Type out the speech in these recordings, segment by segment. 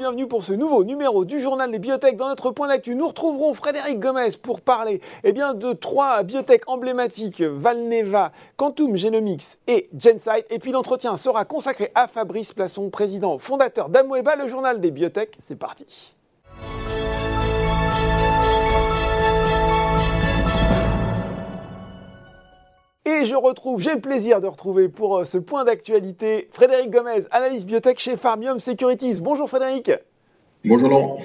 bienvenue pour ce nouveau numéro du journal des biotech. Dans notre point d'actu, nous retrouverons Frédéric Gomez pour parler eh de trois biotech emblématiques, Valneva, Quantum Genomics et Gensight. Et puis l'entretien sera consacré à Fabrice Plasson, président fondateur d'Amoeba, le journal des biotech. C'est parti. Et je retrouve, j'ai le plaisir de retrouver pour euh, ce point d'actualité Frédéric Gomez, analyste biotech chez Farmium Securities. Bonjour Frédéric. Bonjour Laurent.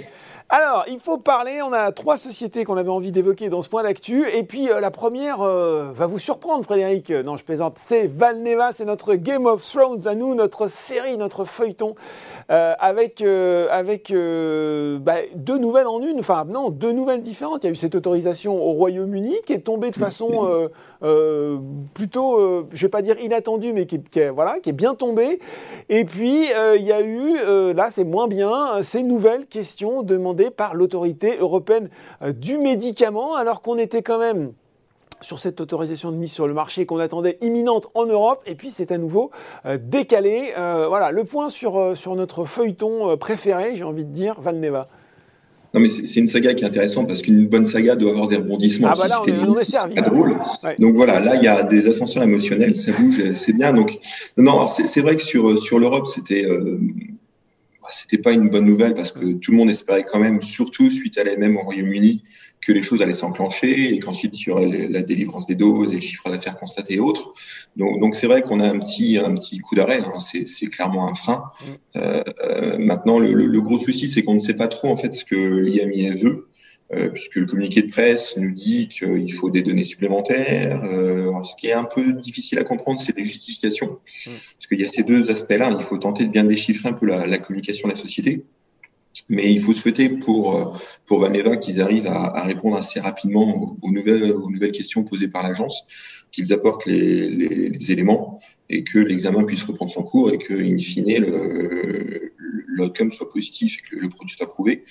Alors, il faut parler, on a trois sociétés qu'on avait envie d'évoquer dans ce point d'actu, et puis euh, la première euh, va vous surprendre Frédéric, non je plaisante, c'est Valneva, c'est notre Game of Thrones à nous, notre série, notre feuilleton, euh, avec, avec bah, deux nouvelles en une, enfin non, deux nouvelles différentes. Il y a eu cette autorisation au Royaume-Uni qui est tombée de façon plutôt, je vais pas dire inattendue, mais qui, qui, voilà, qui est bien tombée, et puis il y a eu, là c'est moins bien, ces nouvelles questions demandées par l'autorité européenne euh, du médicament, alors qu'on était quand même sur cette autorisation de mise sur le marché qu'on attendait imminente en Europe, et puis c'est à nouveau euh, décalé. Euh, voilà, le point sur, sur notre feuilleton préféré, j'ai envie de dire, Valneva. Non, mais c'est une saga qui est intéressante parce qu'une bonne saga doit avoir des rebondissements. Ah bah là, on, est, servi. drôle. Donc voilà, là, il y a des ascenseurs émotionnels, ça bouge, c'est bien. Donc, non, c'est vrai que sur, sur l'Europe, c'était bah, c'était pas une bonne nouvelle parce que tout le monde espérait quand même, surtout suite à l'AMM au Royaume-Uni, que les choses allaient s'enclencher et qu'ensuite il y aurait la délivrance des doses et le chiffre d'affaires constaté et autres. Donc, donc c'est vrai qu'on a un petit, un petit coup d'arrêt. Hein. C'est clairement un frein. Mm. Euh, euh, maintenant, le, le, gros souci, c'est qu'on ne sait pas trop en fait ce que l'IMIA veut. Euh, puisque le communiqué de presse nous dit qu'il faut des données supplémentaires. Euh, ce qui est un peu difficile à comprendre, c'est les justifications, mmh. parce qu'il y a ces deux aspects-là. Il faut tenter de bien déchiffrer un peu la, la, communication de la société. Mais il faut souhaiter pour, euh, pour Valneva qu'ils arrivent à, à, répondre assez rapidement aux nouvelles, aux nouvelles questions posées par l'agence, qu'ils apportent les, les, les, éléments et que l'examen puisse reprendre son cours et que, in fine, l'outcome soit positif et que le produit soit approuvé.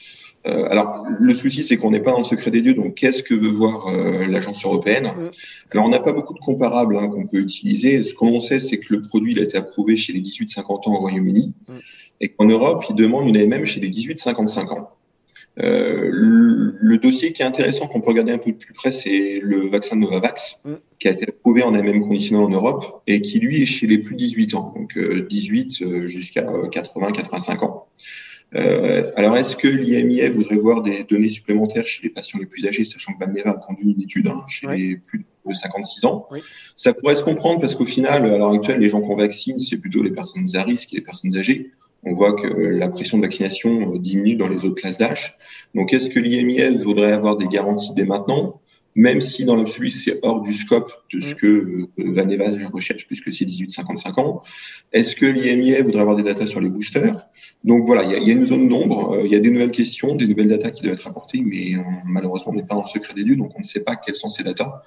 Euh, alors, le souci, c'est qu'on n'est pas dans le secret des dieux. Donc, qu'est-ce que veut voir euh, l'agence européenne? Mm. Alors, on n'a pas beaucoup de comparables hein, qu'on peut utiliser. Ce qu'on sait, c'est que le produit il a été approuvé chez les 18-50 ans au Royaume-Uni mm. et qu'en Europe, il demande une AMM chez les 18-55 ans. Euh, le, le, dossier qui est intéressant, qu'on peut regarder un peu de plus près, c'est le vaccin Novavax, mm. qui a été approuvé en AMM conditionnel en Europe et qui, lui, est chez les plus de 18 ans, donc 18 euh, euh, jusqu'à 80-85 ans. Euh, alors, est-ce que l'IMIF voudrait voir des données supplémentaires chez les patients les plus âgés, sachant que Valneva a conduit une étude hein, chez les plus de 56 ans? Ça pourrait se comprendre parce qu'au final, à l'heure actuelle, les gens qu'on vaccine, c'est plutôt les personnes à risque et les personnes âgées. On voit que la pression de vaccination diminue dans les autres classes d'âge. Donc, est-ce que l'IMIF voudrait avoir des garanties dès maintenant? Même si dans l'absolu c'est hors du scope de ce mm. que euh, Vaneva recherche puisque c'est 18-55 ans. Est-ce que l'IMIA voudrait avoir des datas sur les boosters? Donc voilà, il y, a, une zone d'ombre, euh, il y a des nouvelles questions, des nouvelles datas qui doivent être apportées, mais malheureusement on n'est pas dans le secret des dieux, donc on ne sait pas quelles sont ces datas.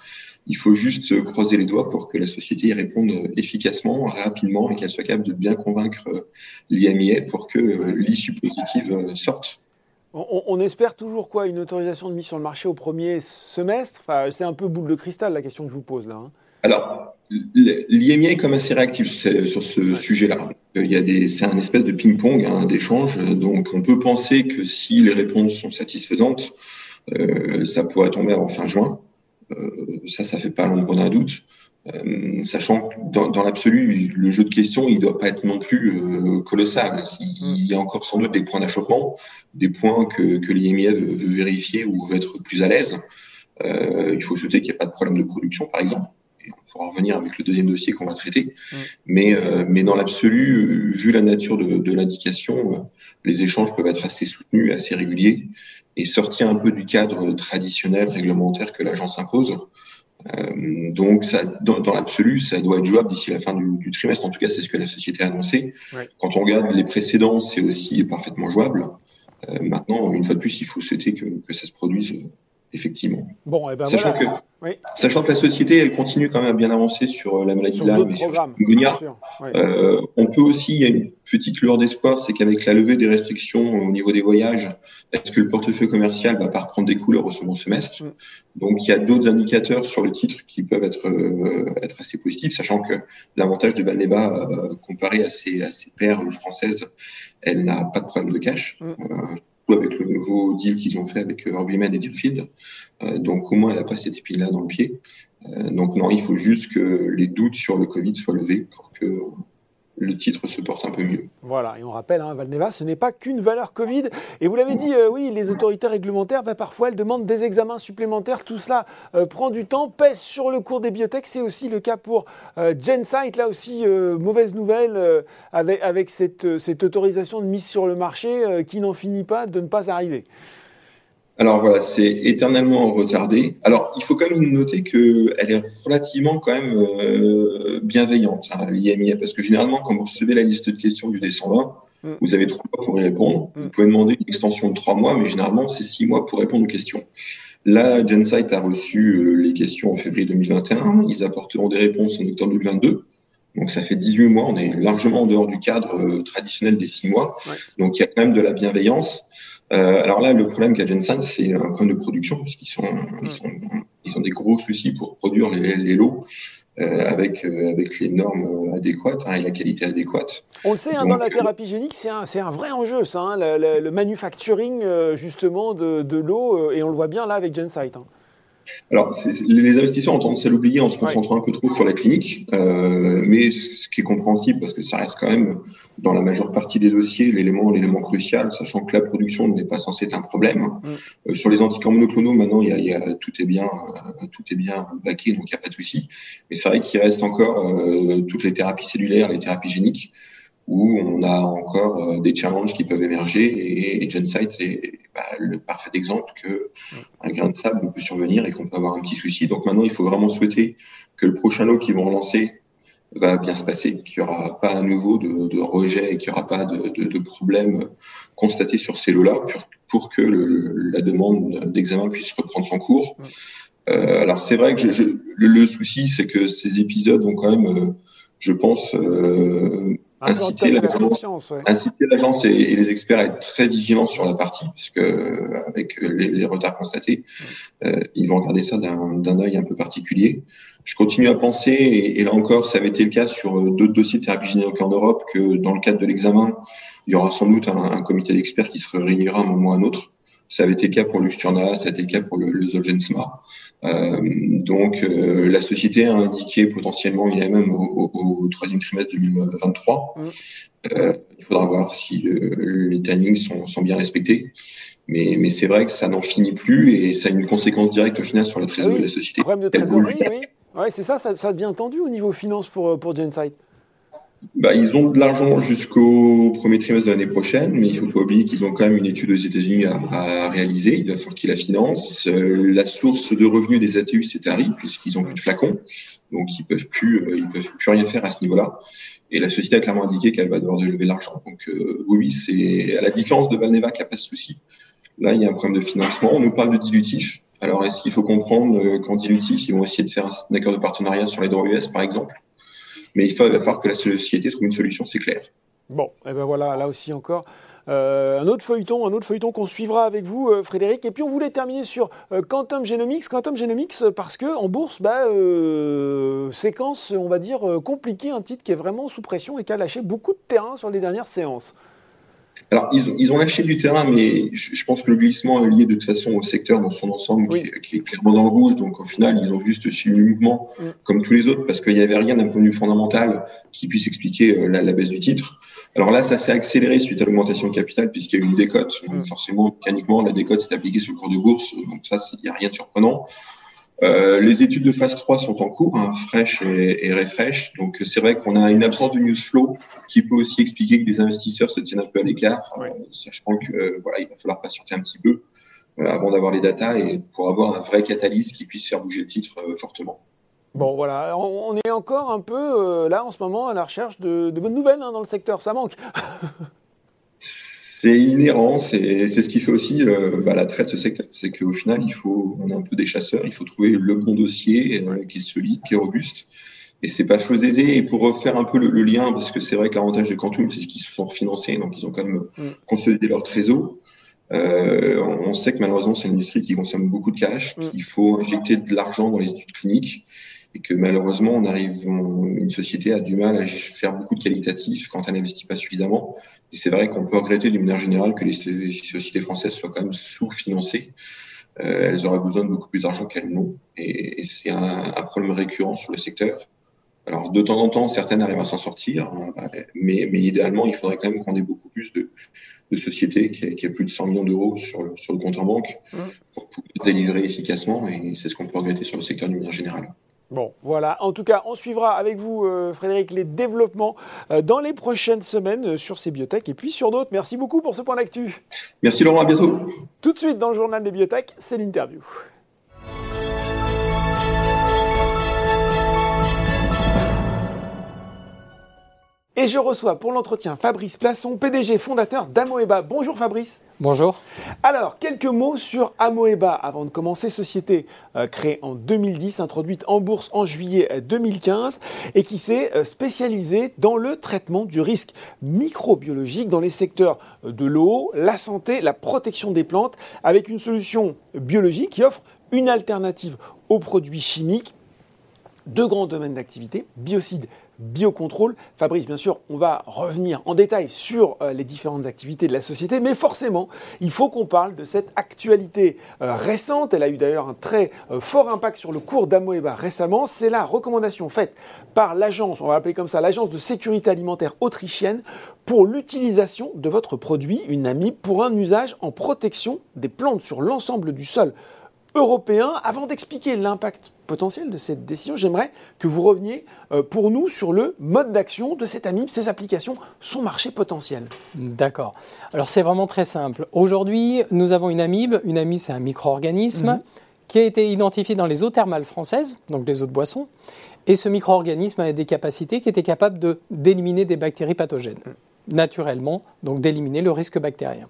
Il faut juste croiser les doigts pour que la société y réponde efficacement, rapidement et qu'elle soit capable de bien convaincre euh, l'IMIA pour que l'issue positive sorte. On, espère toujours quoi Une autorisation de mise sur le marché au premier semestre enfin, C'est un peu boule de cristal la question que je vous pose là. Hein. Alors, l'IMIA est comme assez réactif sur ce sujet-là. Il y a des, c'est un espèce de ping-pong, hein, d'échange. Donc, on peut penser que si les réponses sont satisfaisantes, euh, ça pourrait tomber en fin juin. Euh, ça, ça fait pas l'ombre d'un doute. Euh, sachant que dans, dans l'absolu, le jeu de questions, il doit pas être non plus euh, colossal. Il y a encore sans doute des points d'achoppement, des points que, que l'IMIA veut, veut, vérifier ou veut être plus à l'aise. Euh, il faut souhaiter qu'il n'y ait pas de problème de production, par exemple. Et on pourra revenir avec le deuxième dossier qu'on va traiter. Mais, euh, mais dans l'absolu, vu la nature de, de l'indication, les échanges peuvent être assez soutenus, assez réguliers, et sortir un peu du cadre traditionnel réglementaire que l'agence impose. Euh, donc, ça, dans, dans l'absolu, ça doit être jouable d'ici la fin du, du, trimestre. En tout cas, c'est ce que la société a annoncé. Ouais. Quand on regarde les précédents, c'est aussi parfaitement jouable. Euh, maintenant, une fois de plus, il faut souhaiter que, que ça se produise effectivement. Bon, eh ben sachant, que, sachant que la société, elle continue quand même à bien avancer sur euh, la maladie de Lyme et sur Chikungunya. Euh, on peut aussi, il y a une petite lueur d'espoir, c'est qu'avec la levée des restrictions au niveau des voyages, est-ce que le portefeuille commercial va pas reprendre des couleurs au second semestre? Mm. Donc, il y a d'autres indicateurs sur le titre qui peuvent être, euh, être assez positifs, sachant que l'avantage de Valneva, comparé à ses, à ses pairs françaises, elle n'a pas de problème de cash. Mm avec le nouveau deal qu'ils ont fait avec Orbimed et Deerfield. Euh, donc au moins, elle n'a pas cette épine-là dans le pied. Euh, donc non, il faut juste que les doutes sur le Covid soient levés pour que le titre se porte un peu mieux. Voilà, et on rappelle, hein, Valneva, ce n'est pas qu'une valeur Covid. Et vous l'avez dit, euh, oui, les autorités réglementaires, bah, parfois, elles demandent des examens supplémentaires. Tout cela euh, prend du temps, pèse sur le cours des biotech. C'est aussi le cas pour euh, Gensight. Là aussi, mauvaise nouvelle avec, cette, autorisation de mise sur le marché qui n'en finit pas de ne pas arriver. Alors voilà, c'est éternellement retardé. Alors il faut quand même noter qu'elle est relativement quand même euh, bienveillante, hein, l'IMIA, parce que généralement quand vous recevez la liste de questions du D120, mm. vous avez trois mois pour y répondre. Mm. Vous pouvez demander une extension de trois mois, mais généralement c'est six mois pour répondre aux questions. Là, Gensight a reçu euh, les questions en février 2021. Ils apporteront des réponses en octobre 2022. Donc ça fait 18 mois, on est largement en dehors du cadre euh, traditionnel des six mois. Donc il y a quand même de la bienveillance. Euh, alors là, le problème qu'a Jensen, c'est un problème de production, puisqu'ils sont, ils sont, ils ont des gros soucis pour produire les, les lots. Euh, avec, euh, avec les normes adéquates hein, et la qualité adéquate. On le sait, hein, dans la thérapie génique, c'est un, un, vrai enjeu, ça, hein, le, le, manufacturing justement de, de l'eau, et on le voit bien là avec Gensight. Alors, les investisseurs ont tendance à l'oublier en se concentrant un peu trop sur la clinique, euh, mais ce qui est compréhensible parce que ça reste quand même dans la majeure partie des dossiers l'élément l'élément crucial, sachant que la production n'est pas censée être un problème. Mm. Euh, sur les anticorps monoclonaux, maintenant, il y a, il y a tout est bien euh, tout est bien baqué, donc il n'y a pas de souci. Mais c'est vrai qu'il reste encore euh, toutes les thérapies cellulaires, les thérapies géniques où on a encore euh, des challenges qui peuvent émerger et, et Gensight est bah, le parfait exemple que un grain de sable peut survenir et qu'on peut avoir un petit souci. Donc maintenant, il faut vraiment souhaiter que le prochain lot qu'ils vont relancer va bien se passer, qu'il n'y aura pas à nouveau de, de rejet et qu'il n'y aura pas de, de, de problèmes constatés sur ces lots-là pour, pour, que le, la demande d'examen puisse reprendre son cours. Euh, alors c'est vrai que je, je, le, le, souci, c'est que ces épisodes vont quand même, euh, je pense, euh, inciter l'agence et, les experts à être très vigilants sur la partie, parce que avec les, retards constatés, euh, ils vont regarder ça d'un œil un peu particulier. Je continue à penser, et, là encore, ça avait été le cas sur d'autres dossiers de thérapie génétique en Europe, que dans le cadre de l'examen, il y aura sans doute un, un comité d'experts qui se réunira un moment ou un autre ça avait été le cas pour Luxturna, ça a été le cas pour le, le Zolgensma. Euh, donc, euh, la société a indiqué potentiellement il y a même au, au, troisième trimestre 2023. Mmh. Euh, il faudra voir si le, les timings sont, sont, bien respectés. Mais, mais c'est vrai que ça n'en finit plus et ça a une conséquence directe au final sur la trésorerie de la société. Problème de trésorerie, oui. Ouais, c'est ça, ça, ça, devient tendu au niveau finance pour, pour Gensight bah, ils ont de l'argent jusqu'au premier trimestre de l'année prochaine, mais il faut pas oublier qu'ils ont quand même une étude aux États-Unis à, réaliser. Il va falloir qu'ils la financent. Euh, la source de revenus des ATU, c'est Tari, puisqu'ils ont plus de flacons, donc ils peuvent plus, euh, ils peuvent plus rien faire à ce niveau-là. Et la société a clairement indiqué qu'elle va devoir lever l'argent. Donc euh, oui, c'est à la différence de Valneva qui a pas de souci. Là, il y a un problème de financement. On nous parle de dilutif. Alors, est-ce qu'il faut comprendre qu'en dilutif, ils vont essayer de faire un accord de partenariat sur les droits US, par exemple? Mais il, va falloir que la société trouve une solution, c'est clair. Bon, et ben voilà, là aussi encore. Euh, un autre feuilleton, un autre feuilleton qu'on suivra avec vous, euh, Frédéric. Et puis on voulait terminer sur euh, Quantum Genomics. Quantum Genomics, parce que en bourse, bah, séquence, on va dire compliquée, un titre qui est vraiment sous pression et qui a lâché beaucoup de terrain sur les dernières séances. Alors, ils ont, ils ont, lâché du terrain, mais je, pense que le glissement est lié de toute façon au secteur dans son ensemble, oui. qui, qui, est clairement dans le rouge. Donc, au final, ils ont juste suivi le mouvement, mm. comme tous les autres, parce qu'il n'y avait rien d'un point de vue fondamental qui puisse expliquer euh, la, la, baisse du titre. Alors là, ça s'est accéléré suite à l'augmentation de capital, puisqu'il y a eu une décote. Mm. Forcément, mécaniquement, la décote s'est appliquée sur le cours de bourse. Donc ça, il n'y a rien de surprenant. Euh, les études de phase 3 sont en cours, hein, fresh et, et refresh. Donc c'est vrai qu'on a une absence de news flow qui peut aussi expliquer que les investisseurs se tiennent un peu à l'écart, ouais. euh, sachant que euh, voilà, il va falloir patienter un petit peu euh, avant d'avoir les datas et pour avoir un vrai catalyse qui puisse faire bouger le titre euh, fortement. Bon voilà, on, est encore un peu là en ce moment à la recherche de, de bonnes nouvelles hein, dans le secteur, ça manque. c'est inhérent, c'est ce qui fait aussi euh, bah, l'attrait de ce secteur. C'est qu'au final, il faut, on est un peu des chasseurs, il faut trouver le bon dossier euh, qui est solide, qui est robuste. Et c'est pas chose aisée. Et pour refaire un peu le, lien, parce que c'est vrai que l'avantage de Quantum, c'est qu'ils se sont financés, donc ils ont quand même mm. consolidé leur trésor. Euh, on sait que malheureusement, c'est une industrie qui consomme beaucoup de cash, mm. qu'il faut injecter de l'argent dans les études cliniques et que malheureusement, on arrive, une société a du mal à faire beaucoup de qualitatif quand elle n'investit pas suffisamment. Et c'est vrai qu'on peut regretter d'une manière générale que les sociétés françaises soient quand même sous-financées. Euh, elles auraient besoin de beaucoup plus d'argent qu'elles n'ont. Et, c'est un, problème récurrent sur le secteur. Alors, de temps en temps, certaines arrivent à s'en sortir, hein, mais, mais, idéalement, il faudrait quand même qu'on ait beaucoup plus de, de sociétés qui aient, plus de 100 millions d'euros sur le, sur le compte en banque mmh. pour pouvoir délivrer efficacement. Et c'est ce qu'on peut regretter sur le secteur d'une manière générale. Bon, voilà. En tout cas, on suivra avec vous, euh, Frédéric, les développements euh, dans les prochaines semaines euh, sur ces biotech et puis sur d'autres. Merci beaucoup pour ce point d'actu. Merci Laurent, à bientôt. Tout de suite dans le journal des biotech, c'est l'interview. Et je reçois pour l'entretien Fabrice Plasson, PDG fondateur d'Amoeba. Bonjour Fabrice. Bonjour. Alors, quelques mots sur Amoeba avant de commencer. Société euh, créée en 2010, introduite en bourse en juillet 2015 et qui s'est euh, spécialisée dans le traitement du risque microbiologique dans les secteurs de l'eau, la santé, la protection des plantes avec une solution biologique qui offre une alternative aux produits chimiques. Deux grands domaines d'activité, biocides biocontrôle. Fabrice, bien sûr, on va revenir en détail sur euh, les différentes activités de la société, mais forcément, il faut qu'on parle de cette actualité euh, récente. Elle a eu d'ailleurs un très euh, fort impact sur le cours d'Amoeba récemment. C'est la recommandation faite par l'agence, on va l'appeler comme ça, l'agence de sécurité alimentaire autrichienne pour l'utilisation de votre produit, une amie, pour un usage en protection des plantes sur l'ensemble du sol européen. Avant d'expliquer l'impact potentiel de cette décision, j'aimerais que vous reveniez euh, pour nous sur le mode d'action de cette AMIB, ses applications, son marché potentiel. D'accord. Alors c'est vraiment très simple. Aujourd'hui, nous avons une AMIB. Une AMIB, c'est un micro-organisme mhm. qui a été identifié dans les eaux thermales françaises, donc les eaux de boisson. Et ce micro-organisme a des capacités qui étaient capables d'éliminer des bactéries pathogènes, naturellement, donc d'éliminer le risque bactérien.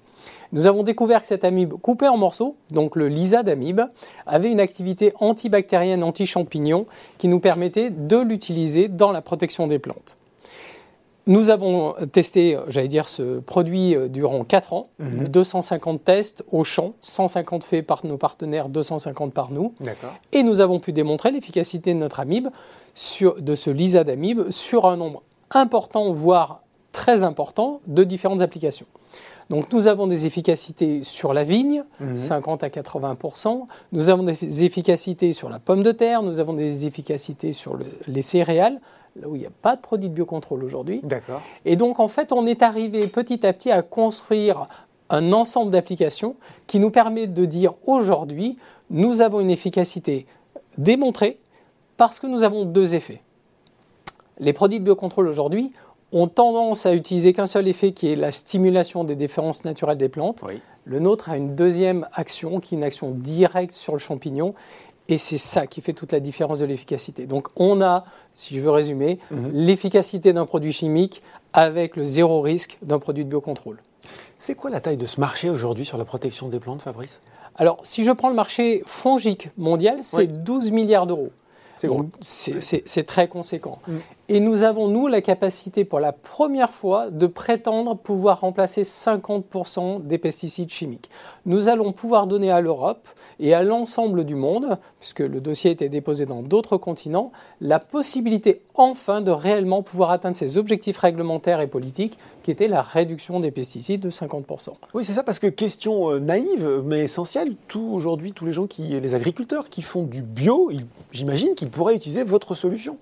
Nous avons découvert que cette amibe coupée en morceaux, donc le lisa d'amibe, avait une activité antibactérienne, anti-champignon, qui nous permettait de l'utiliser dans la protection des plantes. Nous avons testé, j'allais dire, ce produit euh, durant 4 ans, 250 mhm. tests au champ, 150 faits par nos partenaires, 250 par nous. Et nous avons pu démontrer l'efficacité de notre amibe, sur, de ce lisa d'amibe, sur un nombre important, voire très important, de différentes applications. Donc nous avons des efficacités sur la vigne, 50 mhm. à 80% Nous avons des efficacités sur la pomme de terre, nous avons des efficacités sur les céréales, là où il n'y a pas de produit de biocontrôle aujourd'hui. D'accord. Et donc en fait, on est arrivé petit à petit à construire un ensemble d'applications qui nous permet de dire aujourd'hui, nous avons une efficacité démontrée parce que nous avons deux effets. Les produits de biocontrôle aujourd'hui, ont tendance à utiliser qu'un seul effet qui est la stimulation des défenses naturelles des plantes. Le nôtre a une deuxième action qui est une action directe sur le champignon. Et c'est ça qui fait toute la différence de l'efficacité. Donc on a, si je veux résumer, mhm. l'efficacité d'un produit chimique avec le zéro risque d'un produit de biocontrôle. C'est quoi la taille de ce marché aujourd'hui sur la protection des plantes, Fabrice? Alors, si je prends le marché fongique mondial, c'est 12 milliards d'euros. C'est très conséquent. Mm. Et nous avons, nous, la capacité pour la première fois de prétendre pouvoir remplacer 50% des pesticides chimiques. Nous allons pouvoir donner à l'Europe et à l'ensemble du monde, puisque le dossier été déposé dans d'autres continents, la possibilité enfin de réellement pouvoir atteindre ces objectifs réglementaires et politiques qui étaient la réduction des pesticides de 50%. Oui, c'est ça, parce que question euh, naïve, mais essentielle, tout aujourd'hui, tous les gens qui, les agriculteurs qui font du bio, j'imagine qu'ils pourraient utiliser votre solution.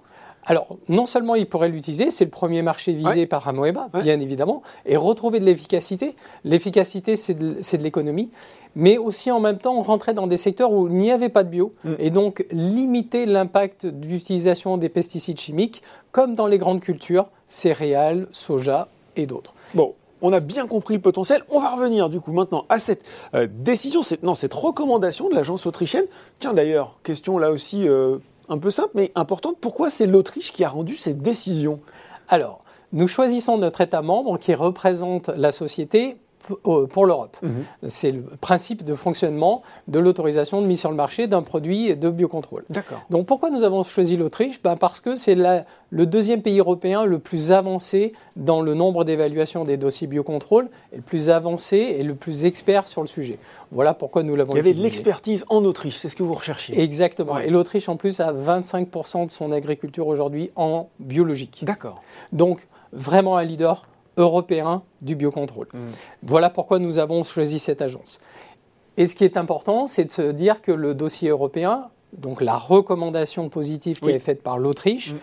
Alors, non seulement ils pourraient l'utiliser, c'est le premier marché visé par Amoeba, bien évidemment, et retrouver de l'efficacité. L'efficacité, c'est de, l'économie, mais aussi en même temps rentrer dans des secteurs où il n'y avait pas de bio, mm. et donc limiter l'impact d'utilisation des pesticides chimiques, comme dans les grandes cultures, céréales, soja et d'autres. Bon, on a bien compris le potentiel. On va revenir du coup maintenant à cette euh, décision, cette, non, cette recommandation de l'agence autrichienne. Tiens d'ailleurs, question là aussi euh, un peu simple mais importante. Pourquoi c'est l'Autriche qui a rendu cette décision? Alors, nous choisissons notre État membre qui représente la société pour l'Europe. Mhm. C'est le principe de fonctionnement de l'autorisation de mise sur le marché d'un produit de biocontrôle. D'accord. Donc pourquoi nous avons choisi l'Autriche? Ben Parce que c'est le deuxième pays européen le plus avancé dans le nombre d'évaluations des dossiers biocontrôle, et le plus avancé et le plus expert sur le sujet. Voilà pourquoi nous l'avons Il y avait de l'expertise en Autriche, c'est ce que vous recherchiez. Exactement. Et l'Autriche, en plus, a 25% de son agriculture aujourd'hui en biologique. D'accord. Donc, vraiment un leader européen du biocontrôle. Mm. Voilà pourquoi nous avons choisi cette agence. Et ce qui est important, c'est de se dire que le dossier européen, donc la recommandation positive qui est faite par l'Autriche, mm.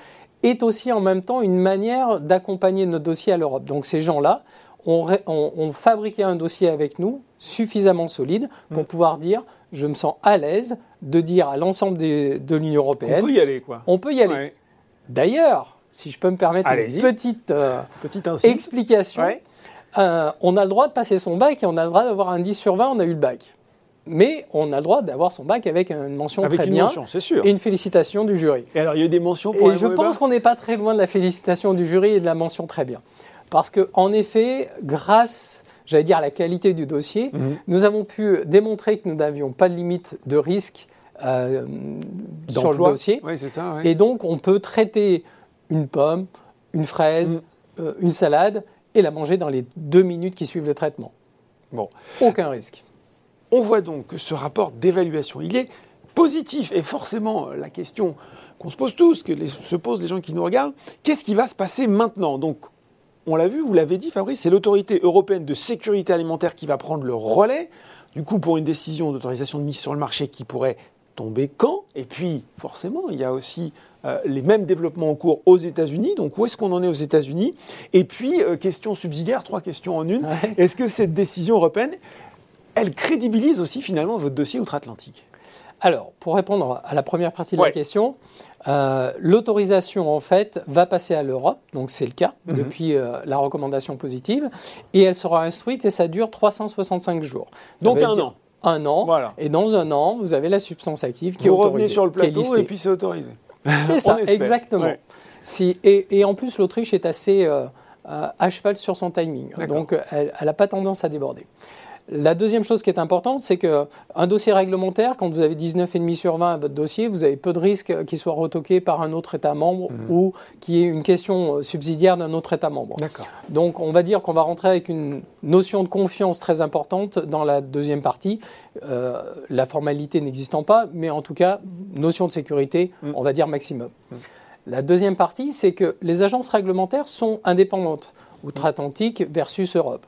est aussi en même temps une manière d'accompagner notre dossier à l'Europe. Donc ces gens-là ont, fabriqué un dossier avec nous suffisamment solide pour mm. pouvoir dire je me sens à l'aise de dire à l'ensemble de l'Union européenne. On peut y aller, quoi. On peut y aller. D'ailleurs, si je peux me permettre une petite, euh, explication. Euh, on a le droit de passer son bac et on a le droit d'avoir un 10 sur 20, on a eu le bac. Mais on a le droit d'avoir son bac avec une mention avec très une bien mention, c'est sûr. et une félicitation du jury. Et alors il y a eu des mentions pour Et je pense qu'on n'est pas très loin de la félicitation du jury et de la mention très bien. Parce qu'en effet, grâce, j'allais dire, à la qualité du dossier, mhm. nous avons pu démontrer que nous n'avions pas de limite de risque euh, sur le dossier. Ça, Et donc on peut traiter une pomme, une fraise, mm. euh, une salade et la manger dans les deux minutes qui suivent le traitement. Bon. Aucun risque. On voit donc que ce rapport d'évaluation, il est positif. Et forcément, la question qu'on se pose tous, que se posent les gens qui nous regardent, qu'est-ce qui va se passer maintenant? Donc, on l'a vu, vous l'avez dit, Fabrice, c'est l'autorité européenne de sécurité alimentaire qui va prendre le relais. Du coup, pour une décision d'autorisation de mise sur le marché qui pourrait tomber quand? Et puis, forcément, il y a aussi euh, les mêmes développements en cours aux États-Unis. Donc, où est-ce qu'on en est aux États-Unis? Et puis, euh, question subsidiaire, trois questions en une. Est-ce que cette décision européenne, elle crédibilise aussi finalement votre dossier outre-Atlantique? Alors, pour répondre à la première partie de la question, euh, l'autorisation, en fait, va passer à l'Europe, donc c'est le cas, mhm. depuis la recommandation positive, et elle sera instruite et ça dure 365 jours. donc un an un an. Voilà. Et dans un an, vous avez la substance active qui vous est autorisée. Vous revenez sur le plateau et puis c'est autorisé. C'est ça, exactement. Si, et, en plus, l'Autriche est assez euh, à cheval sur son timing. Donc, elle n'a pas tendance à déborder. La deuxième chose qui est importante, c'est qu'un dossier réglementaire, quand vous avez 19,5 sur 20 à votre dossier, vous avez peu de risques qu'il soit retoqué par un autre État membre mhm. ou qu'il y ait une question euh, subsidiaire d'un autre État membre. Donc on va dire qu'on va rentrer avec une notion de confiance très importante dans la deuxième partie, euh, la formalité n'existant pas, mais en tout cas, notion de sécurité, mhm. on va dire maximum. Mhm. La deuxième partie, c'est que les agences réglementaires sont indépendantes, outre-Atlantique versus Europe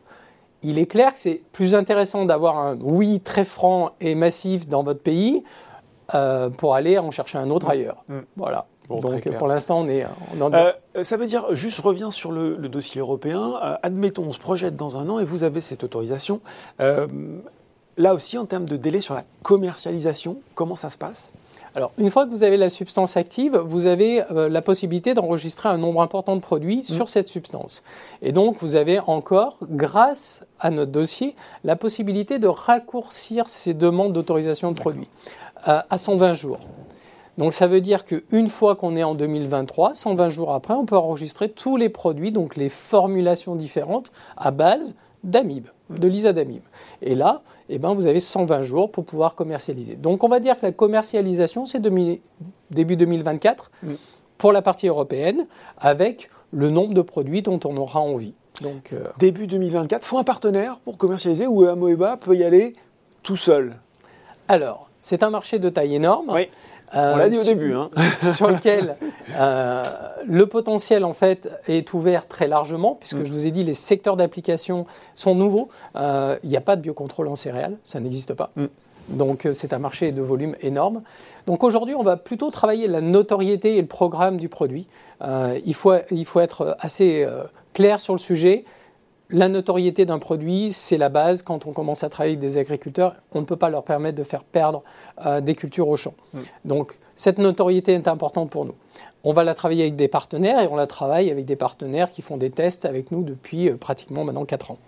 il est clair que c'est plus intéressant d'avoir un oui très franc et massif dans votre pays euh, pour aller en chercher un autre mm. ailleurs. Mm. Voilà. Donc pour l'instant, on est. Euh, ça veut dire, juste je reviens sur le, dossier européen. Euh, admettons, on se projette dans un an et vous avez cette autorisation. là aussi, en termes de délai sur la commercialisation, comment ça se passe? Alors, une fois que vous avez la substance active, vous avez euh, la possibilité d'enregistrer un nombre important de produits mmh. sur cette substance. Et donc, vous avez encore, grâce à notre dossier, la possibilité de raccourcir ces demandes d'autorisation de produits euh, à 120 jours. Donc ça veut dire qu'une fois qu'on est en 2023, 120 jours après, on peut enregistrer tous les produits, donc les formulations différentes à base d'amibes, de l'isadamib. Et là, eh ben, vous avez 120 jours pour pouvoir commercialiser. Donc on va dire que la commercialisation, c'est début 2024 mm. pour la partie européenne, avec le nombre de produits dont on aura envie. Donc, euh, Début 2024, faut un partenaire pour commercialiser ou Amoeba peut y aller tout seul? Alors, c'est un marché de taille énorme. Oui. On l'a dit au euh, début. Hein. sur lequel euh, le potentiel en fait est ouvert très largement, puisque mm. je vous ai dit les secteurs d'application sont nouveaux. Euh, il n'y a pas de biocontrôle en céréales, ça n'existe pas. Mm. Donc c'est un marché de volume énorme. Donc aujourd'hui, on va plutôt travailler la notoriété et le programme du produit. il, faut, il faut être assez clair sur le sujet la notoriété d'un produit, c'est la base. Quand on commence à travailler avec des agriculteurs, on ne peut pas leur permettre de faire perdre euh, des cultures au champ. Donc, cette notoriété est importante pour nous. On va la travailler avec des partenaires et on la travaille avec des partenaires qui font des tests avec nous depuis euh, pratiquement maintenant 4 ans.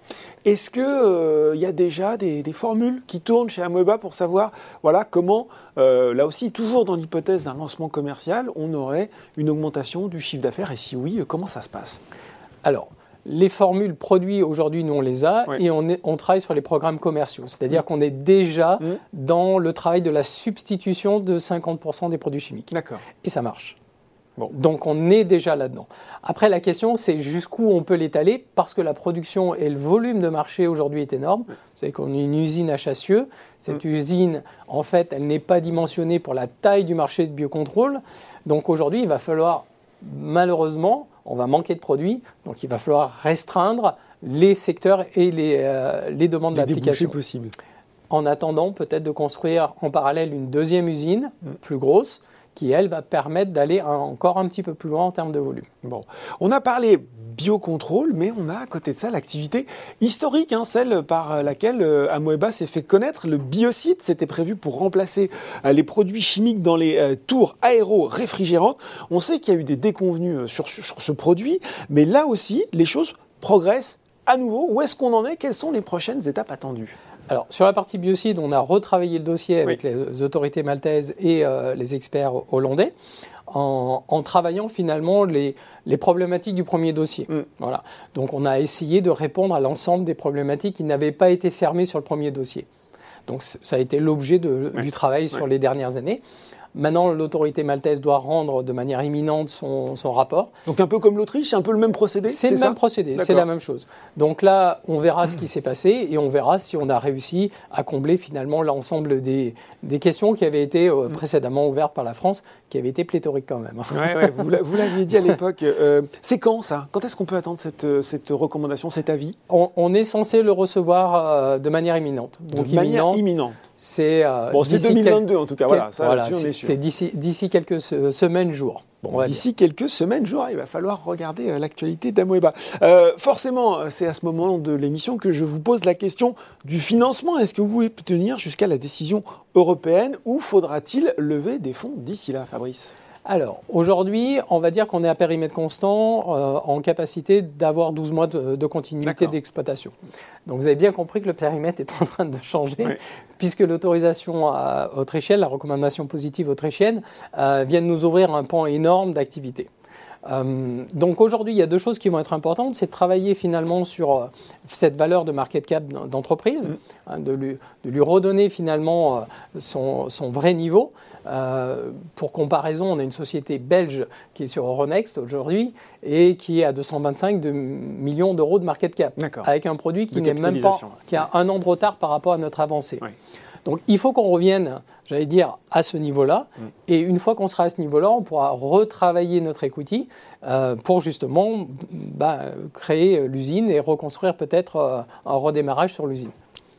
Est-ce qu'il euh, y a déjà des, formules qui tournent chez Amoeba pour savoir voilà, comment, là aussi, toujours dans l'hypothèse d'un lancement commercial, on aurait une augmentation du chiffre d'affaires? Et si oui, comment ça se passe? Alors, les formules produits aujourd'hui, nous on les a et on, est, on, travaille sur les programmes commerciaux. C'est-à-dire mm. qu'on est déjà mm. dans le travail de la substitution de 50% des produits chimiques. D'accord. Et ça marche. Donc on est déjà là-dedans. Après la question c'est jusqu'où on peut l'étaler parce que la production et le volume de marché aujourd'hui est énorme. Vous savez qu'on est une usine à Chassieux. Cette mm. usine en fait elle n'est pas dimensionnée pour la taille du marché de biocontrôle. Donc aujourd'hui il va falloir malheureusement on va manquer de produits. Donc il va falloir restreindre les secteurs et les, euh, les demandes d'application. possibles. En attendant peut-être de construire en parallèle une deuxième usine mm. plus grosse qui, elle, va permettre d'aller encore un petit peu plus loin en termes de volume. Bon, on a parlé biocontrôle, mais on a à côté de ça l'activité historique, hein, celle par laquelle euh, Amoeba s'est fait connaître. Le biocide, c'était prévu pour remplacer euh, les produits chimiques dans les euh, tours aéro-réfrigérantes. On sait qu'il y a eu des déconvenus sur, sur ce produit, mais là aussi, les choses progressent à nouveau. Où est-ce qu'on en est? Quelles sont les prochaines étapes attendues? Alors, sur la partie biocide, on a retravaillé le dossier avec les autorités maltaises et euh, les experts hollandais. En, travaillant finalement les, problématiques du premier dossier. Mm. Voilà. Donc on a essayé de répondre à l'ensemble des problématiques qui n'avaient pas été fermées sur le premier dossier. Donc ça a été l'objet du travail sur les dernières années. Maintenant, l'autorité maltaise doit rendre de manière imminente son, rapport. Donc un peu comme l'Autriche, c'est un peu le même procédé C'est le même procédé, c'est la même chose. Donc là, on verra ce qui s'est passé et on verra si on a réussi à combler finalement l'ensemble des, des, questions qui avaient été euh, précédemment ouvertes par la France, qui avaient été pléthoriques quand même. Ouais, ouais, vous l'aviez dit à l'époque. Euh, c'est quand ça? Quand est-ce qu'on peut attendre cette, euh, cette recommandation, cet avis? On, est censé le recevoir de manière imminente. Donc, de manière imminente c'est euh, bon, 2022 en tout cas. Voilà, ça, on est C'est d'ici quelques semaines, jours. Bon, d'ici quelques semaines, jours, il va falloir regarder euh, l'actualité d'Amoeba. Euh, forcément, c'est à ce moment de l'émission que je vous pose la question du financement. Est-ce que vous pouvez tenir jusqu'à la décision européenne ou faudra-t-il lever des fonds d'ici là, Fabrice? Alors, aujourd'hui, on va dire qu'on est à périmètre constant euh, en capacité d'avoir 12 mois de, continuité d'exploitation. Donc, vous avez bien compris que le périmètre est en train de changer, puisque l'autorisation autrichienne, la recommandation positive autrichienne, euh, vient de nous ouvrir un pan énorme d'activité. Euh, donc aujourd'hui, il y a deux choses qui vont être importantes. C'est de travailler finalement sur euh, cette valeur de market cap d'entreprise, mm. hein, de, lui, de, lui, redonner finalement euh, son, son, vrai niveau. Pour comparaison, on a une société belge qui est sur Euronext aujourd'hui et qui est à 225 millions d'euros de market cap, avec un produit qui n'est même pas, qui a un an de retard par rapport à notre avancée. Donc il faut qu'on revienne, j'allais dire, à ce niveau-là. Mm. Et une fois qu'on sera à ce niveau-là, on pourra retravailler notre equity euh, pour justement bah, créer l'usine et reconstruire peut-être euh, un redémarrage sur l'usine.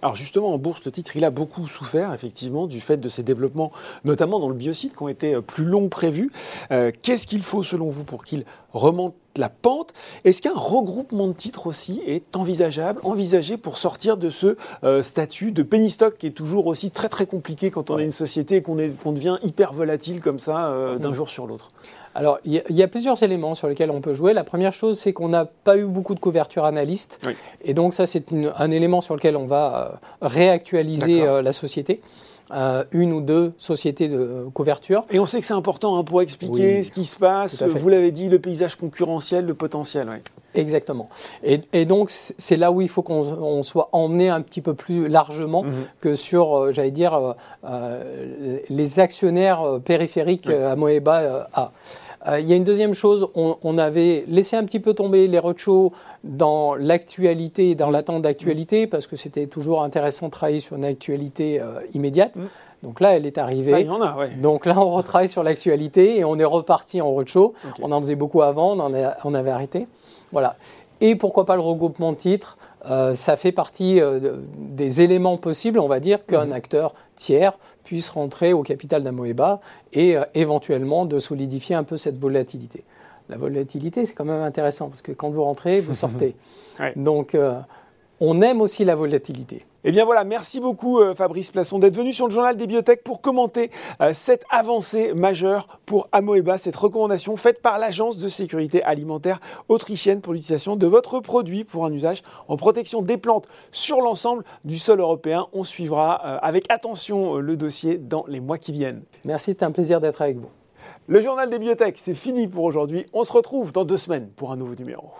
Alors justement, en bourse, le titre, il a beaucoup souffert effectivement du fait de ces développements, notamment dans le biocide, qui ont été euh, plus longs prévus. Euh, qu'est-ce qu'il faut selon vous pour qu'il remonte la pente? Est-ce qu'un regroupement de titres aussi est envisageable, envisagé pour sortir de ce euh, statut de penny stock qui est toujours aussi très très compliqué quand on est une société et qu'on devient hyper volatile comme ça d'un jour sur l'autre? Alors, il y, a plusieurs éléments sur lesquels on peut jouer. La première chose, c'est qu'on n'a pas eu beaucoup de couverture analyste. Et donc, ça, c'est un élément sur lequel on va euh, réactualiser euh, la société. Euh, une ou deux sociétés de couverture. Et on sait que c'est important hein, pour expliquer ce qui se passe. Vous l'avez dit, le paysage concurrentiel, le potentiel. Exactement. Et, donc, c'est là où il faut qu'on soit emmené un petit peu plus largement mhm. que sur, j'allais dire, les actionnaires périphériques à Moeba A. Euh, il y a une deuxième chose, on, avait laissé un petit peu tomber les roadshows dans l'actualité et dans l'attente d'actualité, parce que c'était toujours intéressant de travailler sur une actualité euh, immédiate. Mm. Donc là, elle est arrivée. Ah, il y en a, ouais. Donc là, on retravaille sur l'actualité et on est reparti en roadshow. On en faisait beaucoup avant, on, on avait arrêté. Voilà. Et pourquoi pas le regroupement de titres? Euh, ça fait partie des éléments possibles, on va dire, qu'un mm-hmm. acteur tiers puisse rentrer au capital d'Amoeba et euh, éventuellement de solidifier un peu cette volatilité. La volatilité, c'est quand même intéressant parce que quand vous rentrez, vous sortez. Donc, euh, on aime aussi la volatilité. Eh bien voilà, merci beaucoup euh, Fabrice Plasson d'être venu sur le journal des biotech pour commenter cette avancée majeure pour Amoeba, cette recommandation faite par l'Agence de sécurité alimentaire autrichienne pour l'utilisation de votre produit pour un usage en protection des plantes sur l'ensemble du sol européen. On suivra avec attention le dossier dans les mois qui viennent. Merci, c'est un plaisir d'être avec vous. Le journal des biotech, c'est fini pour aujourd'hui. On se retrouve dans deux semaines pour un nouveau numéro.